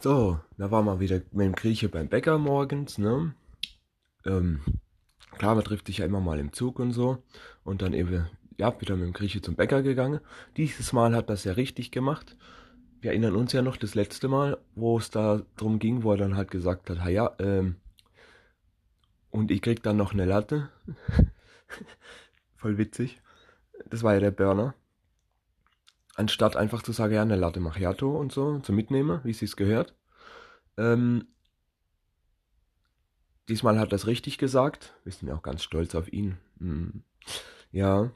So, da waren wir wieder mit dem Grieche beim Bäcker morgens, ne? Ähm, klar, man trifft sich ja immer mal im Zug und so. Und dann eben, ja, wieder mit dem Grieche zum Bäcker gegangen. Dieses Mal hat das ja richtig gemacht. Wir erinnern uns ja noch das letzte Mal, wo es da drum ging, wo er dann halt gesagt hat, ja, ähm, und ich krieg dann noch eine Latte. Voll witzig. Das war ja der Burner anstatt einfach zu sagen, ja, eine Latte Macchiato und so, zu mitnehmen, wie es sich gehört. Ähm, diesmal hat er es richtig gesagt. Wir sind ja auch ganz stolz auf ihn. Hm. Ja.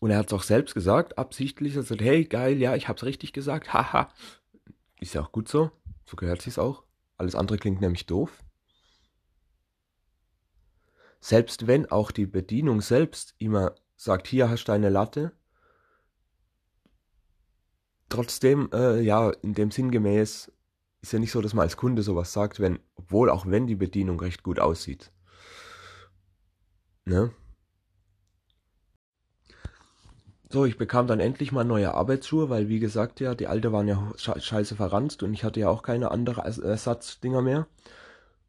Und er hat es auch selbst gesagt, absichtlich. Er sagt, hey, geil, ja, ich hab's richtig gesagt. Haha. Ist ja auch gut so. So gehört sich's auch. Alles andere klingt nämlich doof. Selbst wenn auch die Bedienung selbst immer sagt, hier hast du eine Latte, trotzdem, äh, ja, in dem sinngemäß ist ja nicht so, dass man als Kunde sowas sagt, wenn, obwohl auch wenn die Bedienung recht gut aussieht. Ne? So, ich bekam dann endlich mal neue Arbeitsschuhe, weil wie gesagt ja, die alte waren ja scheiße verranzt und ich hatte ja auch keine andere Ersatzdinger mehr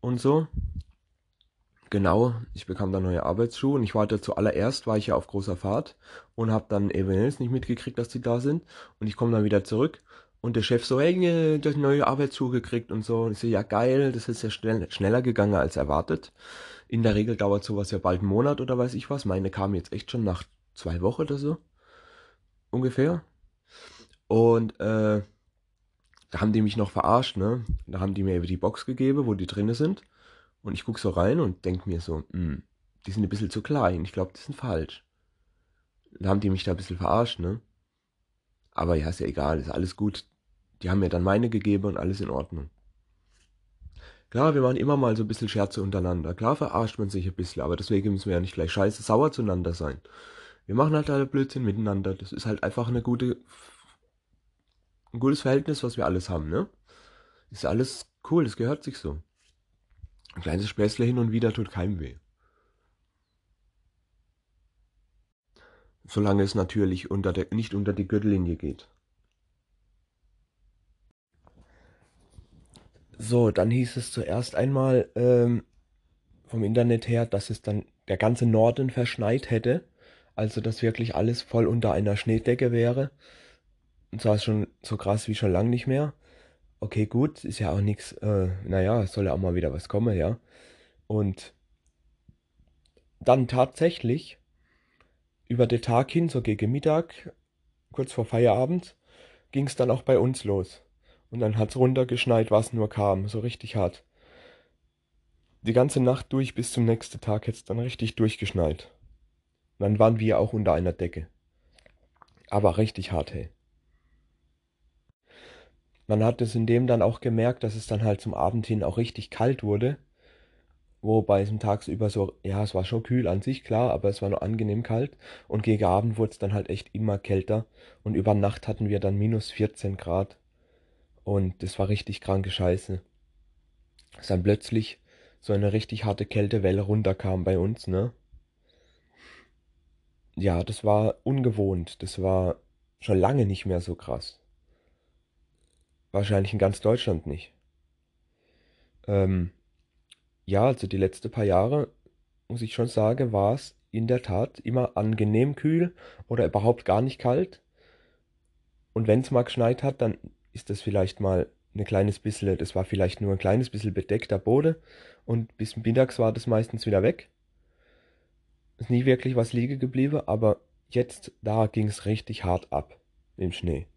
und so. Genau, ich bekam dann neue Arbeitsschuhe und ich war zuallererst, war ich ja auf großer Fahrt und habe dann eventuell nicht mitgekriegt, dass die da sind. Und ich komme dann wieder zurück und der Chef so, hey, du hast neue Arbeitsschuhe gekriegt und so. Und ich so, ja geil, das ist ja schnell, schneller gegangen als erwartet. In der Regel dauert sowas ja bald einen Monat oder weiß ich was. Meine kamen jetzt echt schon nach zwei Wochen oder so. Ungefähr. Und äh, da haben die mich noch verarscht, ne? Da haben die mir die Box gegeben, wo die drinne sind. Und ich gucke so rein und denke mir so, hm, die sind ein bisschen zu klein. Ich glaube, die sind falsch. Da haben die mich da ein bisschen verarscht, ne? Aber ja, ist ja egal, ist alles gut. Die haben mir dann meine gegeben und alles in Ordnung. Klar, wir machen immer mal so ein bisschen Scherze untereinander. Klar verarscht man sich ein bisschen, aber deswegen müssen wir ja nicht gleich scheiße sauer zueinander sein. Wir machen halt alle Blödsinn miteinander. Das ist halt einfach eine gute, ein gutes Verhältnis, was wir alles haben, ne? Ist alles cool, das gehört sich so. Ein kleines Späßle hin und wieder tut keinem weh. Solange es natürlich unter der, nicht unter die Gürtellinie geht. So, dann hieß es zuerst einmal ähm, vom Internet her, dass es dann der ganze Norden verschneit hätte. Also, dass wirklich alles voll unter einer Schneedecke wäre. Und zwar schon so krass wie schon lang nicht mehr okay, gut, ist ja auch nichts, äh, naja, soll ja auch mal wieder was kommen, ja. Und dann tatsächlich über den Tag hin, so gegen Mittag, kurz vor Feierabend, ging es dann auch bei uns los. Und dann hat es runtergeschneit, was nur kam, so richtig hart. Die ganze Nacht durch bis zum nächsten Tag hätte dann richtig durchgeschneit. Dann waren wir auch unter einer Decke. Aber richtig hart, hey man hat es in dem dann auch gemerkt, dass es dann halt zum Abend hin auch richtig kalt wurde. Wobei es tagsüber so, ja, es war schon kühl an sich, klar, aber es war nur angenehm kalt. Und gegen Abend wurde es dann halt echt immer kälter. Und über Nacht hatten wir dann minus 14 Grad. Und das war richtig kranke Scheiße. Dass dann plötzlich so eine richtig harte Kältewelle runterkam bei uns, ne? Ja, das war ungewohnt. Das war schon lange nicht mehr so krass. Wahrscheinlich in ganz Deutschland nicht. Ähm, ja, also die letzten paar Jahre, muss ich schon sagen, war es in der Tat immer angenehm kühl oder überhaupt gar nicht kalt. Und wenn es mal geschneit hat, dann ist das vielleicht mal ein kleines bisschen, das war vielleicht nur ein kleines bisschen bedeckter Boden und bis mittags war das meistens wieder weg. Ist nie wirklich was liegen geblieben, aber jetzt, da ging es richtig hart ab im Schnee.